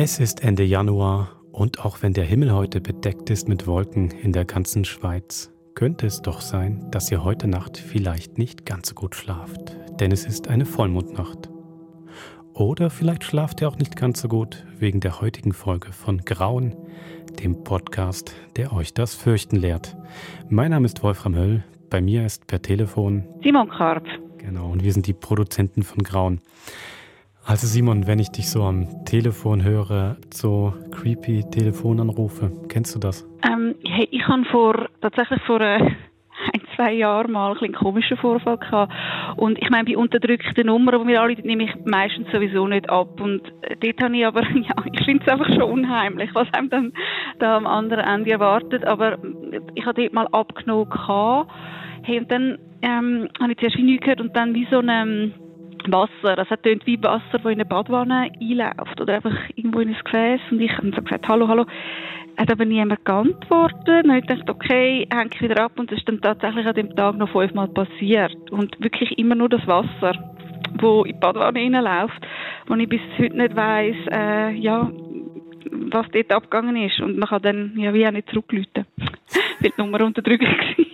Es ist Ende Januar und auch wenn der Himmel heute bedeckt ist mit Wolken in der ganzen Schweiz, könnte es doch sein, dass ihr heute Nacht vielleicht nicht ganz so gut schlaft, denn es ist eine Vollmondnacht. Oder vielleicht schlaft ihr auch nicht ganz so gut wegen der heutigen Folge von Grauen, dem Podcast, der euch das Fürchten lehrt. Mein Name ist Wolfram Höll, bei mir ist per Telefon Simon Karp. Genau, und wir sind die Produzenten von Grauen. Also Simon, wenn ich dich so am Telefon höre, so creepy Telefonanrufe, kennst du das? Ähm, hey, ich habe vor, tatsächlich vor äh, ein, zwei Jahren mal ein, einen komischen Vorfall gehabt. Und ich meine, bei unterdrückten Nummern, die wir alle nehme ich meistens sowieso nicht ab. Und äh, dort habe ich aber, ja, ich finde es einfach schon unheimlich, was einem dann da am anderen Ende erwartet. Aber ich habe dort mal abgenommen gehabt. Hey, und dann ähm, habe ich zuerst wie nichts gehört und dann wie so ein Wasser. Das hat tönt wie Wasser, das in eine Badwanne einläuft oder einfach irgendwo in ein Gefäß. Und ich habe so gesagt, hallo, hallo. Hat aber niemand geantwortet. Habe ich gedacht, okay, hänge ich wieder ab. Und das ist dann tatsächlich an dem Tag noch fünfmal passiert. Und wirklich immer nur das Wasser, wo in die Badwanne reinläuft, wo ich bis heute nicht weiss, äh, ja, was dort abgegangen ist. Und man kann dann ja wie auch nicht zurückrufen, weil die Nummer unterdrückt war.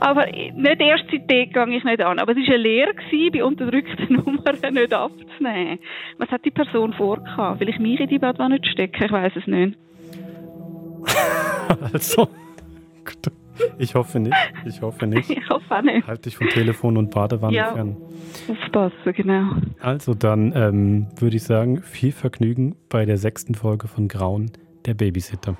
Aber nicht erst seitdem gehe ich nicht an. Aber es war eine Lehre, bei unterdrückten Nummern nicht abzunehmen. Was hat die Person vorgehabt? Will ich mich in die Badwanne stecken? Ich weiß es nicht. also, ich hoffe nicht. Ich hoffe nicht. Ich hoffe auch nicht. Halt dich von Telefon und Badewanne Ja. fern. Aufpassen, genau. Also dann ähm, würde ich sagen, viel Vergnügen bei der sechsten Folge von Grauen, der Babysitter.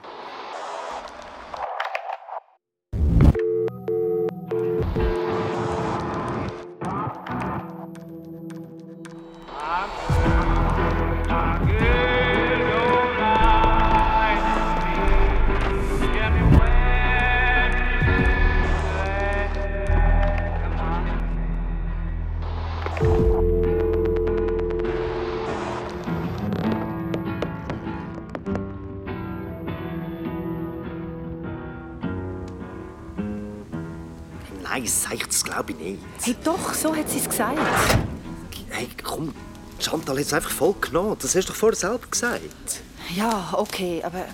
Es einfach voll genommen. Das hast du doch vorher selber gesagt. Ja, okay, aber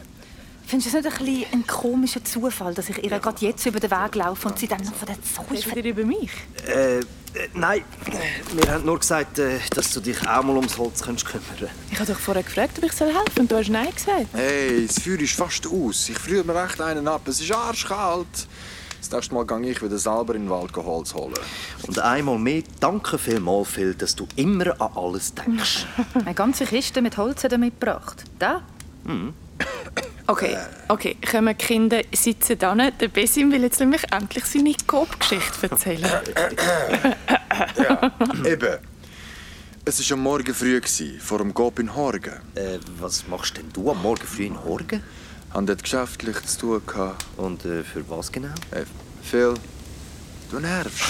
findest du es nicht ein, bisschen ein komischer Zufall, dass ich ihr gerade jetzt über den Weg laufe und sie dann noch von der Zeug Redet ihr über mich? Äh, äh nein, wir haben nur gesagt, äh, dass du dich auch mal ums Holz könntest kümmern Ich habe doch vorher gefragt, ob ich soll helfen und du hast Nein gesagt. Hey, das Feuer ist fast aus. Ich friere mir echt einen ab. Es ist arschkalt. Das nächste Mal gehe ich wieder selber in den Wald Holz holen. Und einmal mehr, danke vielmals, Phil, dass du immer an alles denkst. Eine ganze Kiste mit Holz hat er mitgebracht. Da? Okay, okay, kommen die Kinder, sitzen da. Der Besim will jetzt nämlich endlich seine Coop-Geschichte erzählen. Eben. Es war am Morgen früh, vor dem Gop in Horgen. äh, was machst denn du am Morgen früh in Horgen? Haben dort geschäftlich zu tun gehabt. Und äh, für was genau? Hey, Phil, du nervst.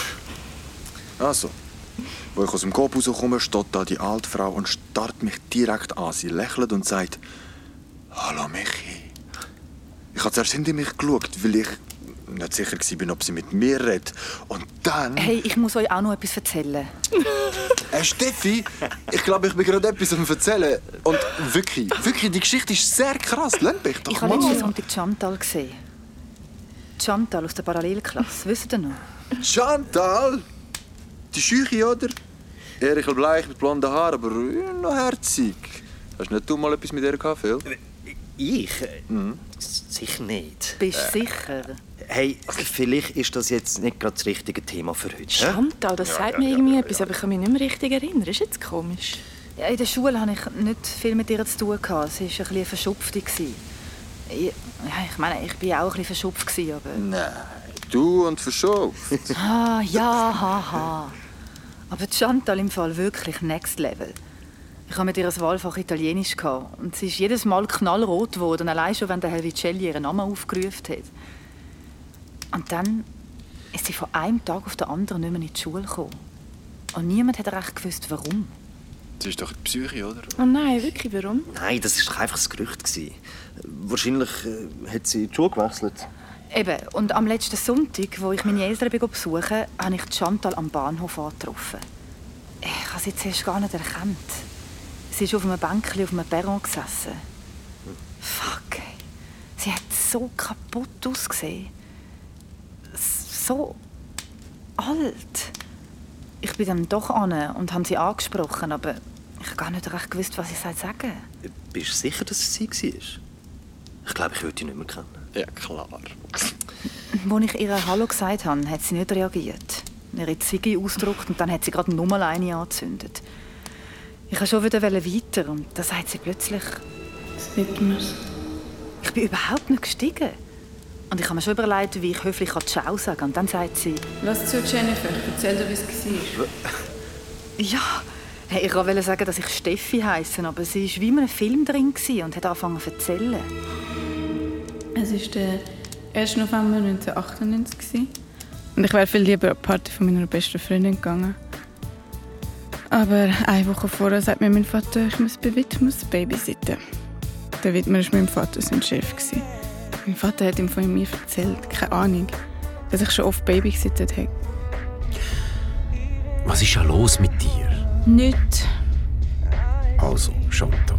Also, wo ich aus dem Gop rauskomme, steht da die alte Frau und starrt mich direkt an. Sie lächelt und sagt, «Hallo Michi.» Ich habe zuerst hinter mich geschaut, weil ich nicht sicher war, ob sie mit mir redet. Und dann... Hey, ich muss euch auch noch etwas erzählen. Hey Steffi, ich glaube, ich bin gerade etwas am erzählen. Und wirklich, wirklich, die Geschichte ist sehr krass. Lass mich doch Ich habe mal. letzten Sonntag Chantal gesehen. Chantal aus der Parallelklasse, wisst ihr noch? Chantal! Die Schüche, oder? Ehrlich bleich mit blonden Haaren, aber äh, noch herzig. Hast nicht du mal etwas mit ihr gehabt, Phil? Ich? Äh, Sicher nicht. Bist du sicher? Hey, vielleicht ist das jetzt nicht gerade das richtige Thema für heute. Chantal, das sagt mir irgendwie etwas, aber ich kann mich nicht mehr richtig erinnern. Ist jetzt komisch. Ja, in der Schule hatte ich nicht viel mit ihr zu tun. gehabt. Sie war ein bisschen eine Verschupfte. gewesen. Ich, ja, ich meine, ich war auch ein bisschen verschupft, aber... Nein, du und verschoben. Ah, ja, haha. Aber die Chantal im Fall wirklich next level. Ich hatte mit ihr ein Wahlfach Italienisch gehabt, und sie ist jedes Mal knallrot geworden, allein schon, wenn der Herr Vicelli ihren Namen aufgerufen hat. Und dann ist sie von einem Tag auf den anderen nicht mehr in die Schule gekommen. Und niemand hat recht gewusst, warum. Das ist doch die Psyche, oder? Oh nein, wirklich, warum? Nein, das war doch einfach ein Gerücht. gewesen. Wahrscheinlich äh, hat sie die Schule gewechselt. Eben, und am letzten Sonntag, wo ich meine Eltern bin besuchen habe ich die Chantal am Bahnhof angetroffen. Ich habe sie zuerst gar nicht erkannt. Sie ist auf einem Bänkchen auf einem Perron gesessen. Fuck, ey. Sie hat so kaputt ausgesehen. So alt. Ich bin dann doch an und habe sie angesprochen, aber ich habe gar nicht recht gewusst, was ich sagen soll. Bist du sicher, dass es sie war? Ich glaube, ich würde sie nicht mehr kennen. Ja, klar. Als ich ihr Hallo gesagt habe, hat sie nicht reagiert. Ihre Ziege ausgedruckt und dann hat sie gerade eine Nummer eine angezündet. Ich wollte schon wieder weiter und da sagt sie plötzlich... Widmers. Ich bin überhaupt nicht gestiegen. Und ich habe mir schon überlegt, wie ich höflich Ciao sagen kann. Und dann sagt sie... Lass zu Jennifer, erzähl dir, wie es war. Ja, hey, ich wollte sagen, dass ich Steffi heiße, aber sie war wie in einem Film drin und hat angefangen zu erzählen. Es war der 1. November 1998 und ich wäre viel lieber an die Party von meiner besten Freundin gegangen. Aber eine Woche vorher sagt mir mein Vater, ich muss bei Widmers babysitten. Der Widmer war mein Vater sein Chef. Mein Vater hat ihm von mir erzählt, keine Ahnung, dass ich schon oft babysittet habe. Was ist ja los mit dir? Nicht. Also, Chantal,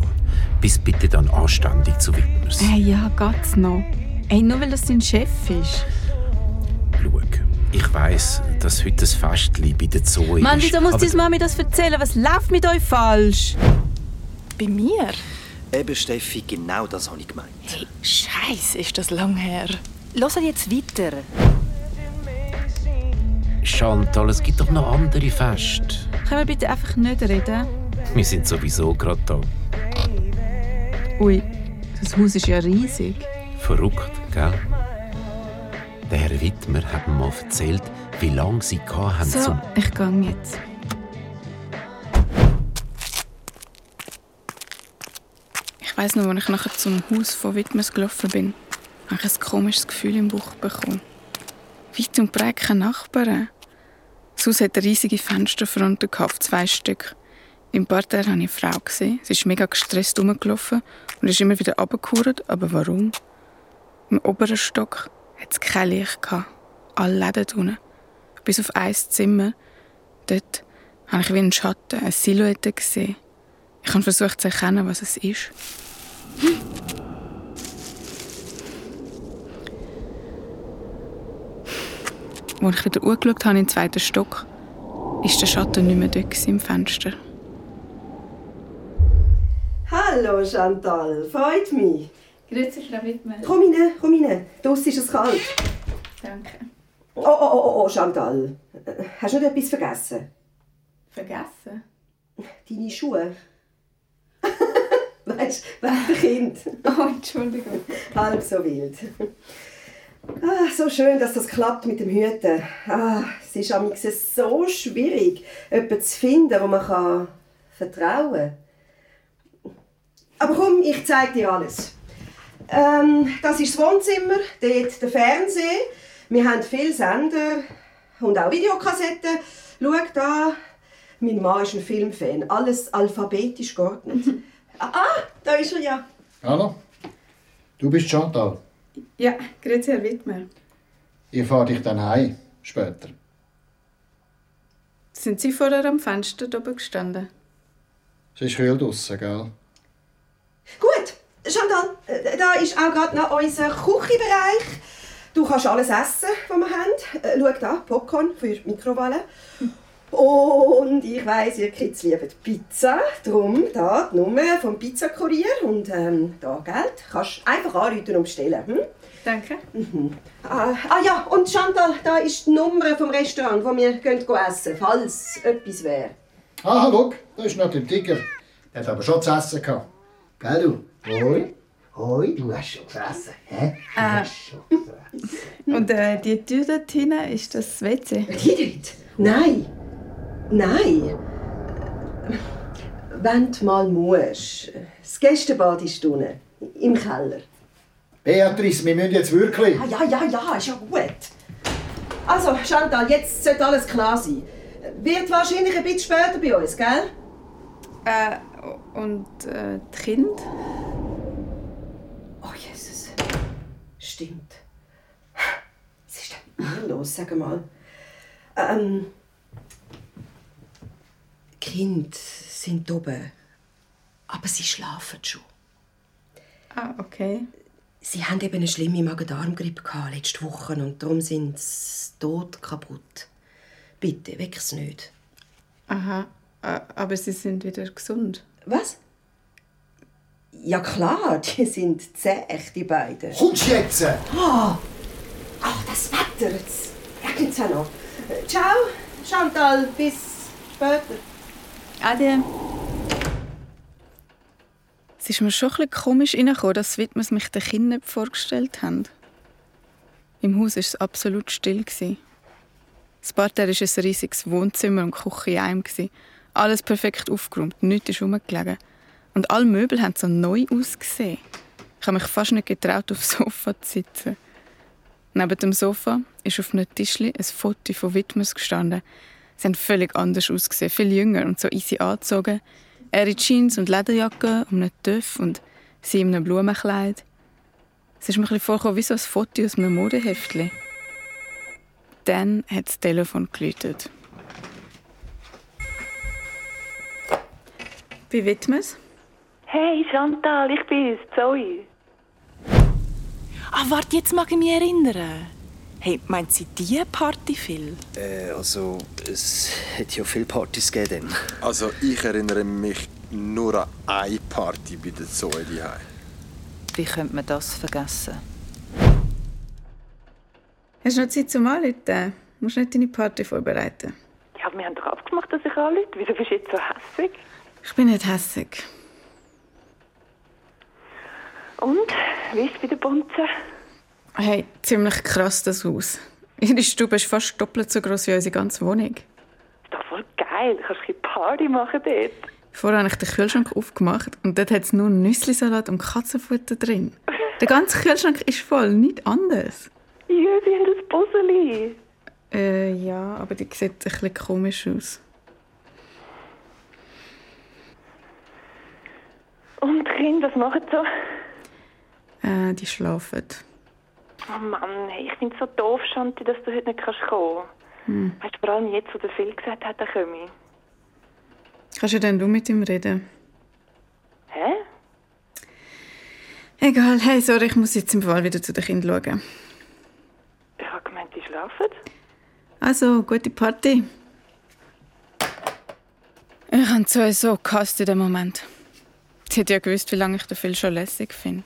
bist bitte dann anständig zu Widmers. Hey, ja, geht's noch. Ey, nur weil das dein Chef ist. Schau, ich weiss, dass heute ein Festli bei der Zoe Mann, ist. wieso muss deine Mami das erzählen? Was läuft mit euch falsch? Bei mir? Eben, Steffi, genau das habe ich gemeint. Hey, Scheiße, ist das lang her. Hört jetzt weiter. Chantal, es gibt doch noch andere Feste. Können wir bitte einfach nicht reden? Wir sind sowieso gerade da. Ui, das Haus ist ja riesig. Verrückt, gell? Der Herr Wittmer hat mir mal erzählt, wie lange sie hatten So, zum... ich gehe jetzt. Weiß noch, als ich nachher zum Haus von Widmers gelaufen bin, habe ich ein komisches Gefühl im Bauch bekommen. Weit und breit Nachbarn. Das Haus hatte riesige Fensterfronten, gehabt, zwei Stück. Im Parterre habe ich eine Frau gesehen. Sie ist mega gestresst rumgelaufen und ist immer wieder runtergekehrt. Aber warum? Im oberen Stock hat es kein Licht. Gehabt. Alle Läden unten. Bis auf ein Zimmer. Dort habe ich wie einen Schatten, eine Silhouette gesehen. Ich habe versucht zu erkennen, was es ist. Als ich wieder angeschaut habe, im zweiten Stock, ist der Schatten nicht mehr dort im Fenster. Hallo Chantal, freut mich. Grüezi, Frau Wittmer. Komm rein, komm rein. Draussen ist es kalt. Danke. Oh, oh, oh, oh, oh, Chantal. Äh, Hast du nicht etwas vergessen? Vergessen? Deine Schuhe? Weißt du, wegen Kind. Oh, Entschuldigung. Halb so wild. Ah, so schön, dass das klappt mit dem Hüten. Ah, es ist am so schwierig, jemanden zu finden, wo man kann vertrauen kann. Aber komm, ich zeige dir alles. Ähm, das ist das Wohnzimmer, dort der Fernseher. Wir haben viele Sender und auch Videokassetten. Schau da, mein Mann ist ein Filmfan. Alles alphabetisch geordnet. ah, da ist er ja. Hallo, du bist Chantal. Ja, grüezi, Herr Wittmer. Ich fahre dich dann heim, später. Sind Sie vorher am Fenster oben gestanden? Es ist kühl draussen, gell? Gut, Chantal, äh, da ist auch gerade noch unser Küchenbereich. Du kannst alles essen, was wir haben. Äh, Schau da, Popcorn für die Mikrowelle. Und ich weiss, ihr Kids lieben Pizza. Darum da die Nummer vom Pizzakurier. Und ähm, da Geld. Kannst einfach anrufen und bestellen. Hm? Danke. Ah, ah ja, und Chantal, da ist die Nummer vom Restaurant, wo wir gehen gehen essen falls etwas wäre. Ah, schau, da ist noch der Tiger. Der hat aber schon zu essen gehabt. Gell, du? Hoi? Hoi, du hast schon gegessen, hä? Du hast schon gegessen. Und äh, die Tür dort hinten, ist das WC? Die dort? Nein. Nein. Wenn du mal musst. Das Gästebad ist unten. Im Keller. Beatrice, wir müssen jetzt wirklich... Ah, ja, ja, ja, ist ja gut. Also, Chantal, jetzt sollte alles klar sein. Wird wahrscheinlich ein bisschen später bei uns, gell? Äh, und äh, die Kinder? Oh, Jesus. Stimmt. Was ist denn los, sag mal? Ähm. Die Kinder Ähm, sind oben. Aber sie schlafen schon. Ah, okay. Sie haben eben eine schlimme Magen-Darm-Grippe letzte Woche und darum sind sie tot kaputt. Bitte, weck's nicht. Aha, aber sie sind wieder gesund. Was? Ja klar, die sind zäh, die beiden. Kommst jetzt? Ah, ach, das Wetter, jetzt regnet's auch noch. Äh, Ciao, Chantal, bis später. Ade. Es ist mir schon ein komisch reingekommen, dass Widmers mich den Kindern nicht vorgestellt haben. Im Haus war es absolut still. Das Parterre war ein riesiges Wohnzimmer und Küche in einem. Alles perfekt aufgeräumt, nichts ist rumgelegen. Und alle Möbel haben so neu ausgesehen. Ich habe mich fast nicht getraut, aufs Sofa zu sitzen. Neben dem Sofa ist auf einem Tischli ein Foto von Widmers gestanden. Sie haben völlig anders ausgesehen, viel jünger und so easy angezogen. Er in Jeans und Lederjacke, um einen Töff und sie in einem Blumenkleid. Es ist mir ein bisschen vorgekommen wie so ein Foto aus einem Modeheftli. Dann hat das Telefon geläutet. Bei Widmers? Hey Chantal, ich bin's, Zoe. Ah, warte, jetzt mag ich mich erinnern. Hey, meint sie die Party viel? Äh, also, es hat ja viele Partys gegeben. Also, ich erinnere mich nur an eine Party bei der Zoe daheim. Wie könnte man das vergessen? Hast du noch Zeit zum Anrufen? Du musst nicht deine Party vorbereiten. Ja, aber wir haben doch abgemacht, dass ich anrufe. Wieso bist du jetzt so hässig? Ich bin nicht hässig. Und? Wie ist es bei der Bunze? Hey, ziemlich krass das Haus. Ihre Stube ist fast doppelt so groß wie unsere ganze Wohnung. Ist doch voll geil. Du kannst ein Party machen dort. Vorher habe ich den Kühlschrank aufgemacht und dort hat es nur Nüsslisalat und Katzenfutter drin. Der ganze Kühlschrank ist voll, nicht anders. Ja, sie haben das Puzzle. Äh, ja, aber die sieht ein bisschen komisch aus. Und die Kinder, was machen sie so? Äh, die schlafen. Oh Mann, hey, ich finde es so doof, Shanti, dass du heute nicht kannst kommen Hm. Weißt du, vor allem jetzt, wo der Phil gesagt hat, er komme. Kannst du denn du mit ihm reden? Hä? Egal, hey, sorry, ich muss jetzt im Fall wieder zu den Kindern schauen. Ich habe gemeint, die schlafen. Also, gute Party. Ich habe Zoe so gehasst in dem Moment. Sie hat ja gewusst, wie lange ich den Phil schon lässig finde.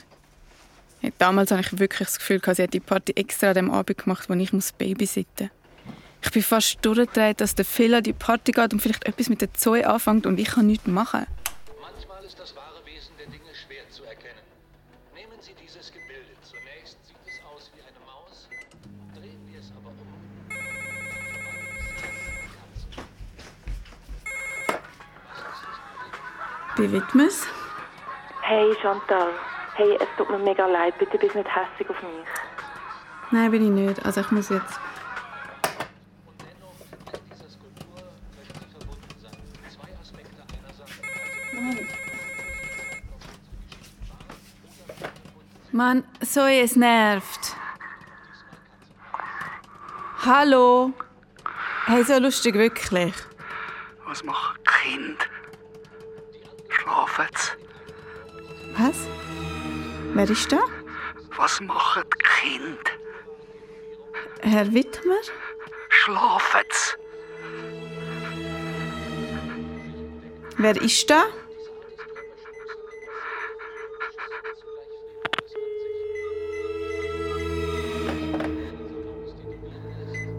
Damals hatte ich wirklich das Gefühl, gehabt, sie hat die Party extra an dem Abend gemacht, wo ich muss babysitten Ich bin fast durchgedreht, dass der Phil an die Party geht und vielleicht etwas mit der Zoe anfängt und ich kann nichts machen. Manchmal ist das wahre Wesen der Dinge schwer zu erkennen. Nehmen Sie dieses Gebilde. Zunächst sieht es aus wie eine Maus. Drehen wir es aber um. Bei Widmers? Hey, Chantal. Hey, es tut mir mega leid. Bitte bist nicht hässlich auf mich. Nein, bin ich nicht. Also ich muss jetzt. Mann, Zoe, es nervt. Hallo? Hey, so lustig wirklich. Was machen die Kinder? Schlafen sie? Was? Wer ist da? Was machen die Kinder? Herr Wittmer? Schlafen sie? Wer ist da?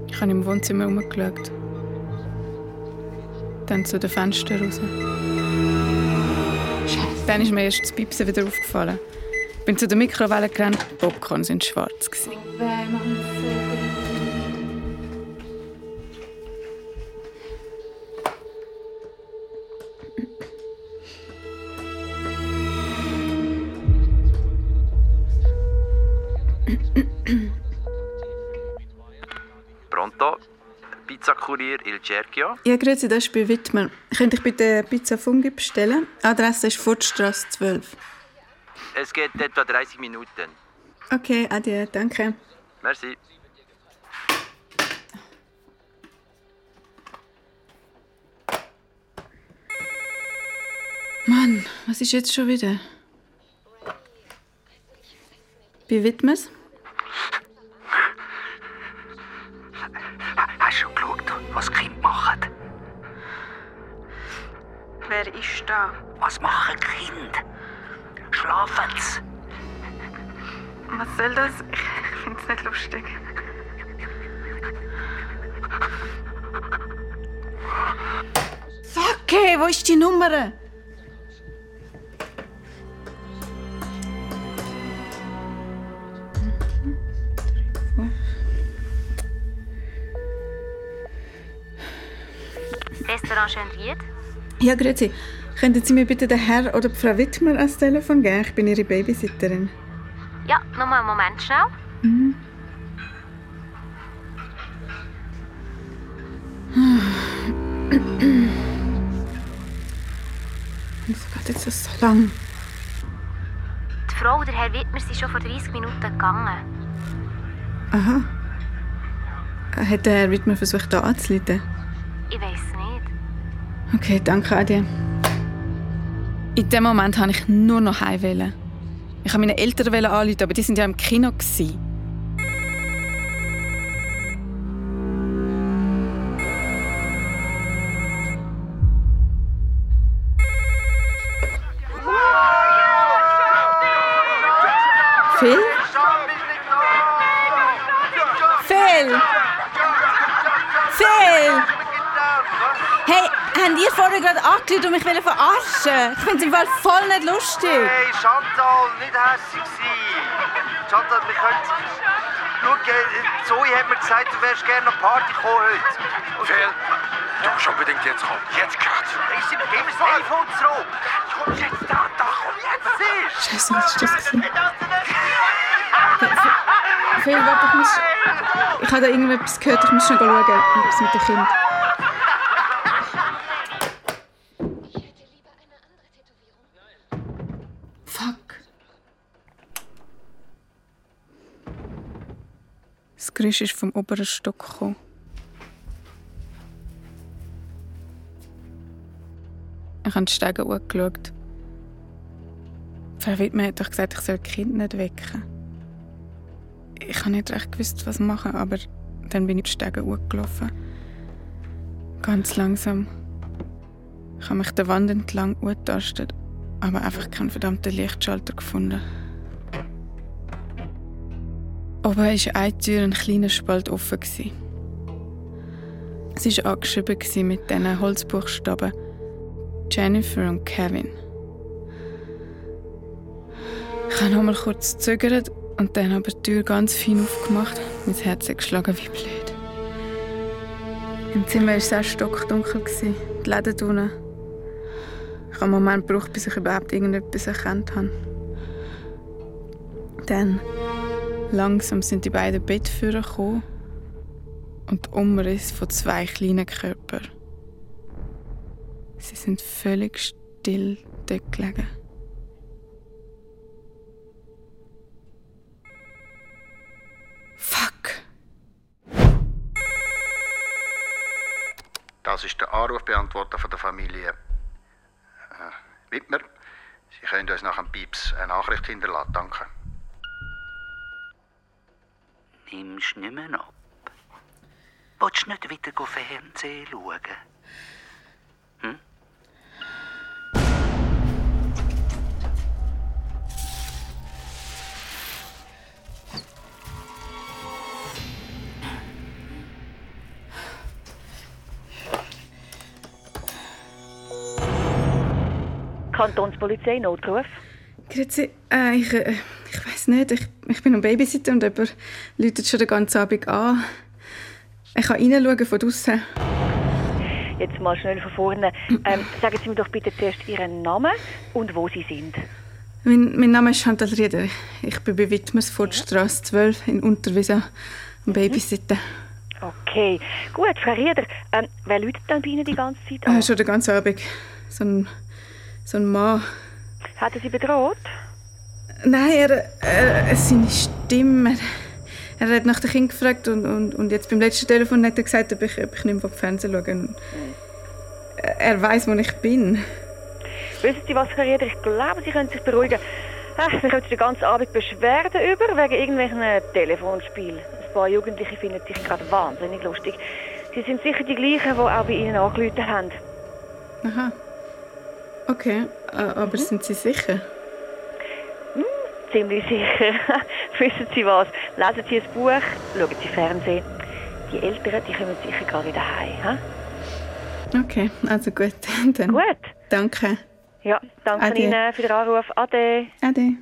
Ich habe im Wohnzimmer herumgeschaut. Dann zu den Fenstern raus. Dann ist mir erst das Pipsen wieder aufgefallen. Ich bin zu der Mikrowelle gerannt, die Popcorn sind schwarz. Gewesen. Pronto? Pizzakurier Il Cerchio? Ja, grüezi, das ist bei Wittmer. Könnte ich bitte Pizza Fungi bestellen? Adresse ist Furtstrasse 12. Es geht etwa 30 Minuten. Okay, adieu, danke. Merci. Mann, was ist jetzt schon wieder? Bei Widmers? Hast du schon geschaut, was die Kinder machen? Wer ist da? Was machen die Kinder? Schlafen sie? Was soll das? Ich finde es nicht lustig. Fuck, hey, wo ist die Nummer? Restaurant Schönried? Ja, grüezi. Könnten Sie mir bitte den Herr oder die Frau Wittmer ans Telefon geben? Ich bin Ihre Babysitterin. Ja, nur mal einen Moment schnell. Mhm. Das geht jetzt so lang. Die Frau und der Herr Wittmer sind schon vor 30 Minuten gegangen. Aha. Hat der Herr Wittmer versucht, da anzuleiten? Ich weiß nicht. Okay, danke, Adi. In dem Moment wollte ich nur noch heim. Ich wollte meine Eltern anrufen, aber die waren ja im Kino. Und mich verarschen? Ich finde es im Fall voll nicht lustig. Hey, Chantal, nicht hässlich sein. Chantal, wir können... Schau, äh, Zoe hat mir gesagt, du wärst gerne die Party gekommen heute. Phil, du musst unbedingt jetzt kommen. Jetzt gerade. Hey, gib mir das Telefon zurück. Komm jetzt da, da, komm jetzt. Scheiße, was ist das? gewesen? Phil, warte, ich muss... Ich habe da irgendetwas gehört, ich muss schnell schauen, was mit dem Kind. Fuck. Geräusch ist vom oberen Stock gekommen. Ich habe die Stege angeschaut. Frau Wittmann hat doch gesagt, ich soll die Kinder nicht wecken. Ich habe nicht recht gewusst, was machen, aber dann bin ich die Stege hochgelaufen. Ganz langsam. Ich habe mich der Wand entlang angetastet, aber einfach keinen verdammten Lichtschalter gefunden. Oben war eine Tür ein kleiner Spalt offen. Es war angeschrieben mit diesen Holzbuchstaben Jennifer und Kevin. Ich habe noch mal kurz gezögert und dann aber die Tür ganz fein aufgemacht. Mein Herz hat geschlagen wie blöd. Im Zimmer war es auch stockdunkel. Die Läden unten. Ich habe einen Moment gebraucht, bis ich überhaupt irgendetwas erkannt habe. Dann, langsam sind die beiden Bettführer gekommen und Umriss von zwei kleinen Körpern. Sie sind völlig still dort gelegen. Fuck. Das ist der Anrufbeantworter von der Familie äh, Wittmer. Sie können uns nach dem Pieps eine Nachricht hinterlassen. Danke. Nimmst nicht mehr ab. Willst du nicht wieder Fernsehen schauen? Hm? Kantonspolizei, Notruf. Grüezi, äh, ich, äh, ich weiß nicht, ich, ich bin am Babysitter und jemand läutet schon den ganzen Abend an. Ich kann reinschauen von draußen. Jetzt mal schnell von vorne. Ähm, sagen Sie mir doch bitte zuerst Ihren Namen und wo Sie sind. Mein, mein Name ist Chantal Rieder. Ich bin bei Wittmersfortstrasse 12 in Unterwieser am Babysitten. Okay, gut, Frau Rieder, ähm, wer läutet dann bei Ihnen die ganze Zeit an? Äh, schon den ganzen Abend. So ein, so ein Mann. Hat er Sie bedroht? Nein, er, er, seine Stimme. Er, er hat nach dem Kind gefragt und, und, und jetzt beim letzten Telefon hat er gesagt, ob ich, ob ich nicht mehr Fernsehen schauen will. Er weiß, wo ich bin. Wissen Sie was, Herr Rieder? Ich glaube, Sie können sich beruhigen. Ah, wir können den ganzen Abend Beschwerden über wegen irgendwelchen äh, Telefonspielen. Ein paar Jugendliche finden sich gerade wahnsinnig lustig. Sie sind sicher die gleichen, die auch bei Ihnen angerufen haben. Aha. Okay, äh, aber Mhm. sind Sie sicher? Ziemlich sicher. Wissen Sie was? Lesen Sie ein Buch, schauen Sie Fernsehen. Die Eltern, die kommen sicher gerade wieder heim. Okay, also gut. Dann. Gut. Danke. Ja, danke Ade. Ihnen für den Anruf. Ade. Ade.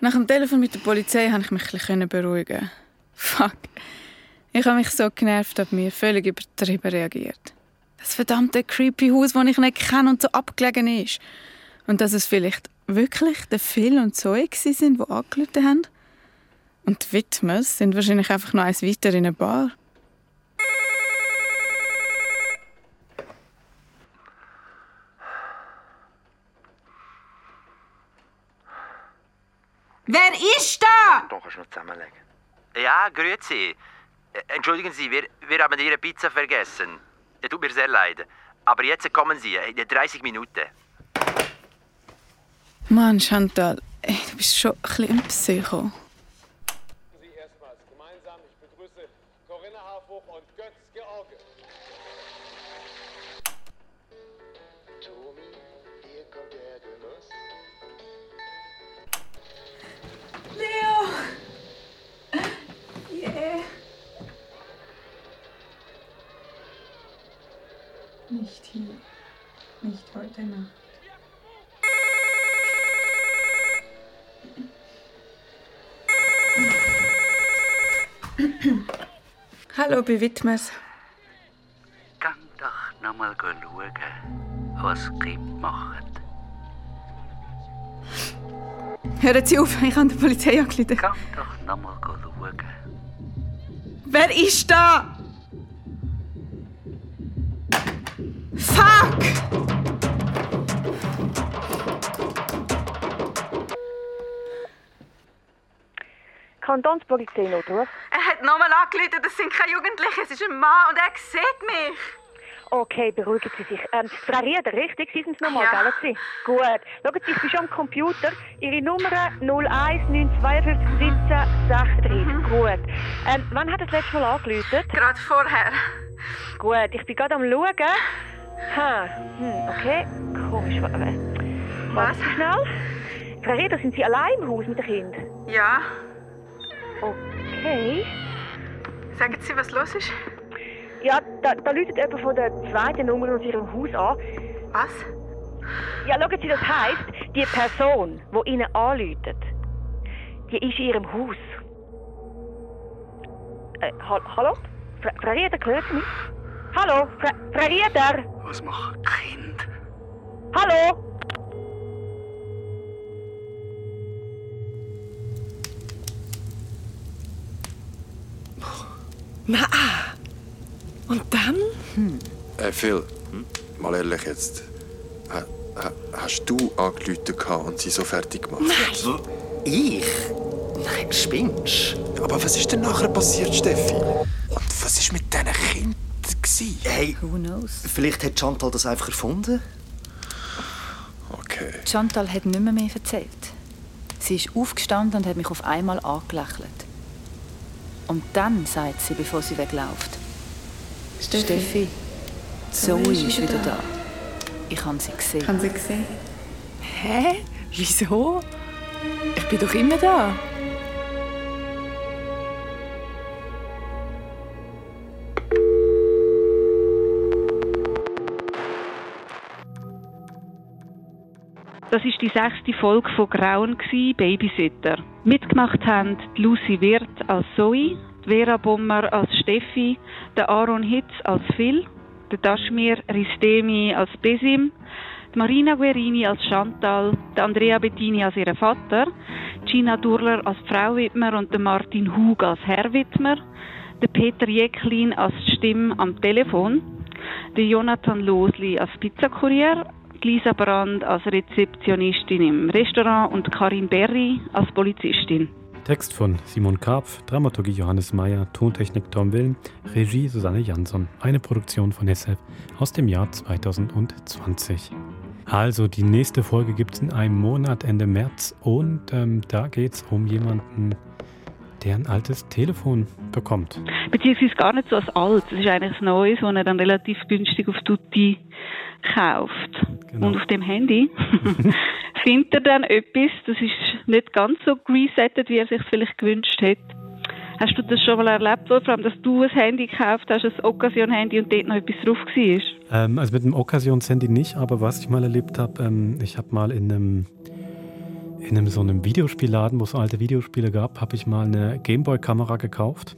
Nach dem Telefon mit der Polizei konnte ich mich ein bisschen beruhigen. Fuck. Ich habe mich so genervt, ob mir völlig übertrieben reagiert. Das verdammte creepy Haus, das ich nicht kenne und so abgelegen ist. Und dass es vielleicht wirklich der Phil und Zoe gsi sind, die angerufen haben. Und die Widmers sind wahrscheinlich einfach noch eins weiter in einer Bar. Wer ist da? Dann kannst du noch zusammenlegen. Ja, grüezi. Äh, Entschuldigen Sie, wir, wir haben Ihre Pizza vergessen. Es tut mir sehr leid. Aber jetzt kommen Sie, in 30 Minuten. Mann, Chantal, ey, du bist schon ein bisschen ein Psycho. Corinna Harfuch und Götz George. Tomi, hier kommt der Genuss. Leo! Yeah. Nicht hier. Nicht heute Nacht. Hallo, bei Widmers. Gang doch noch mal schauen, was Kim macht. Hören Sie auf, ich habe die Polizei angerufen. Gang doch noch mal schauen. Wer ist da? Fuck! Kantonspolizei Notruf. Er hat nochmal angerufen, das sind keine Jugendlichen, es ist ein Mann und er sieht mich. Okay, beruhigen Sie sich. Ähm, Frau Rieder, richtig? Sie sind es nochmal, Ja. gell? Sie? Gut. Schauen Sie, ich bin schon am Computer. Ihre Nummer 01952 17 Gut. Ähm, wann hat das letzte Mal angerufen? Gerade vorher. Gut, ich bin gerade am Schauen. Ha, hm, okay. Komisch. wa- Warten Sie schnell. Frau Rieder, sind Sie allein im Haus mit dem Kind? Ja. Okay. Sagen Sie, was los ist? Ja, da, da läutet jemand von der zweiten Nummer aus Ihrem Haus an. Was? Ja, schauen Sie, das heisst, die Person, die Ihnen anläutet, die ist in Ihrem Haus. Äh, ha hallo? Fra Frau Rieder, hören Sie mich? Hallo? Fra Frau Rieder? Was macht Kind? Hallo? Na, und dann? Äh, Phil, mal ehrlich jetzt. Ha, ha, hast du angerufen gehabt und sie so fertig gemacht? Nein. Ich? Nein, spinnst Aber was ist denn nachher passiert, Steffi? Und was ist mit diesen Kindern? gewesen? Hey, Who knows? vielleicht hat Chantal das einfach erfunden. Okay. Chantal hat nicht mehr, mehr erzählt. Sie ist aufgestanden und hat mich auf einmal angelächelt. Und dann sagt sie, bevor sie wegläuft: Steffi. Steffi, Zoe Zoe ist wieder da. da. Ich habe sie gesehen. Haben Sie gesehen? Hä? Wieso? Ich bin doch immer da. Das ist die sechste Folge von Grauen gsi, Babysitter. Mitgemacht haben Lucy Wirth als Zoe, Vera Bommer als Steffi, der Aaron Hitz als Phil, der Dashmir Ristemi als Besim, die Marina Guerini als Chantal, der Andrea Bettini als ihren Vater, Gina Durler als Frau Wittmer und der Martin Hug als Herr Wittmer, der Peter Jäcklin als Stimme am Telefon, der Jonathan Losli als Pizzakurier, Lisa Brand als Rezeptionistin im Restaurant und Karin Berry als Polizistin. Text von Simon Karpf, Dramaturgie Johannes Meyer, Tontechnik Tom Wilm, Regie Susanne Jansson. Eine Produktion von SF aus dem Jahr 2020. Also, die nächste Folge gibt es in einem Monat, Ende März. Und ähm, da geht es um jemanden, der ein altes Telefon bekommt. Beziehungsweise gar nicht so als alt. Es ist eigentlich ein neues, das er dann relativ günstig auf Tutti kauft. Und auf dem Handy findet er dann etwas, das ist nicht ganz so resettet, wie er sich vielleicht gewünscht hätte. Hast du das schon mal erlebt, Wolfram, dass du ein Handy gekauft hast, ein Occasion-Handy und dort noch etwas drauf war? Ähm, also mit einem Occasions-Handy nicht, aber was ich mal erlebt habe, ähm, ich habe mal in einem, in einem so einem Videospielladen, wo es alte Videospiele gab, habe ich mal eine Gameboy-Kamera gekauft.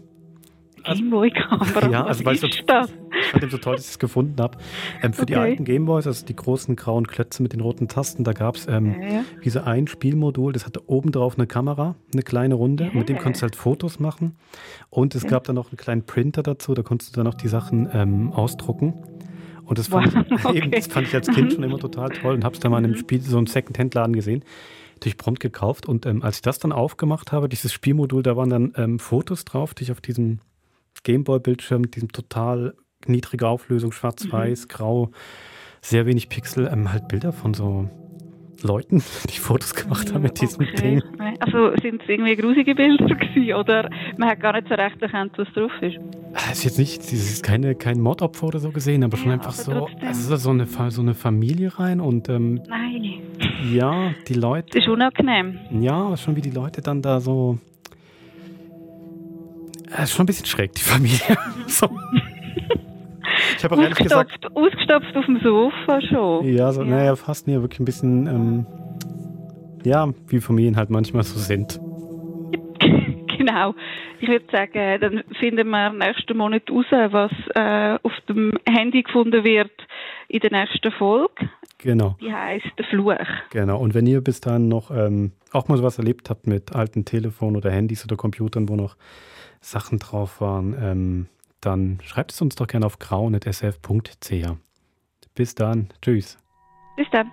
Gameboy-Kamera? Ja, also weil ich, so, ich fand so toll, dass ich es gefunden habe. Ähm, für die Okay. alten Gameboys, also die großen grauen Klötze mit den roten Tasten, da gab es ähm, Ja, ja. wie so ein Spielmodul, das hatte oben drauf eine Kamera, eine kleine runde, und mit dem konntest du halt Fotos machen. Und es Ja. gab dann noch einen kleinen Printer dazu, da konntest du dann auch die Sachen ähm, ausdrucken. Und das fand, Wow, ich, eben, okay. das fand ich als Kind Mhm. schon immer total toll und habe es dann mal in einem Spiel, so einem Second-Hand-Laden gesehen. Natürlich prompt gekauft. Und ähm, als ich das dann aufgemacht habe, dieses Spielmodul, da waren dann ähm, Fotos drauf, die ich auf diesem Gameboy-Bildschirm mit diesem total niedrige Auflösung, schwarz-weiß, grau, sehr wenig Pixel, ähm, halt Bilder von so Leuten, die Fotos gemacht haben mit diesem Ding. Also sind es irgendwie grusige Bilder gewesen, oder man hat gar nicht so recht erkannt, was drauf ist? Es ist jetzt nicht, es ist keine, kein Mordopfer oder so gesehen, aber schon einfach so, es ist so eine, so eine Familie rein und ähm, Nein, ja, die Leute. das ist unangenehm. Ja, schon wie die Leute dann da so. Es ist schon ein bisschen schräg, die Familie. so. Ich habe auch ehrlich gesagt. Ausgestopft, auf dem Sofa schon. Ja, so, naja, fast nie, wirklich ein bisschen. Ähm, ja, wie Familien halt manchmal so sind. Genau. Ich würde sagen, dann finden wir nächsten Monat raus, was äh, auf dem Handy gefunden wird in der nächsten Folge. Genau. Die heißt der Fluch. Genau. Und wenn ihr bis dahin noch ähm, auch mal sowas erlebt habt mit alten Telefonen oder Handys oder Computern, wo noch Sachen drauf waren, ähm, dann schreibt es uns doch gerne auf grau.sf.ch. Bis dann. Tschüss. Bis dann.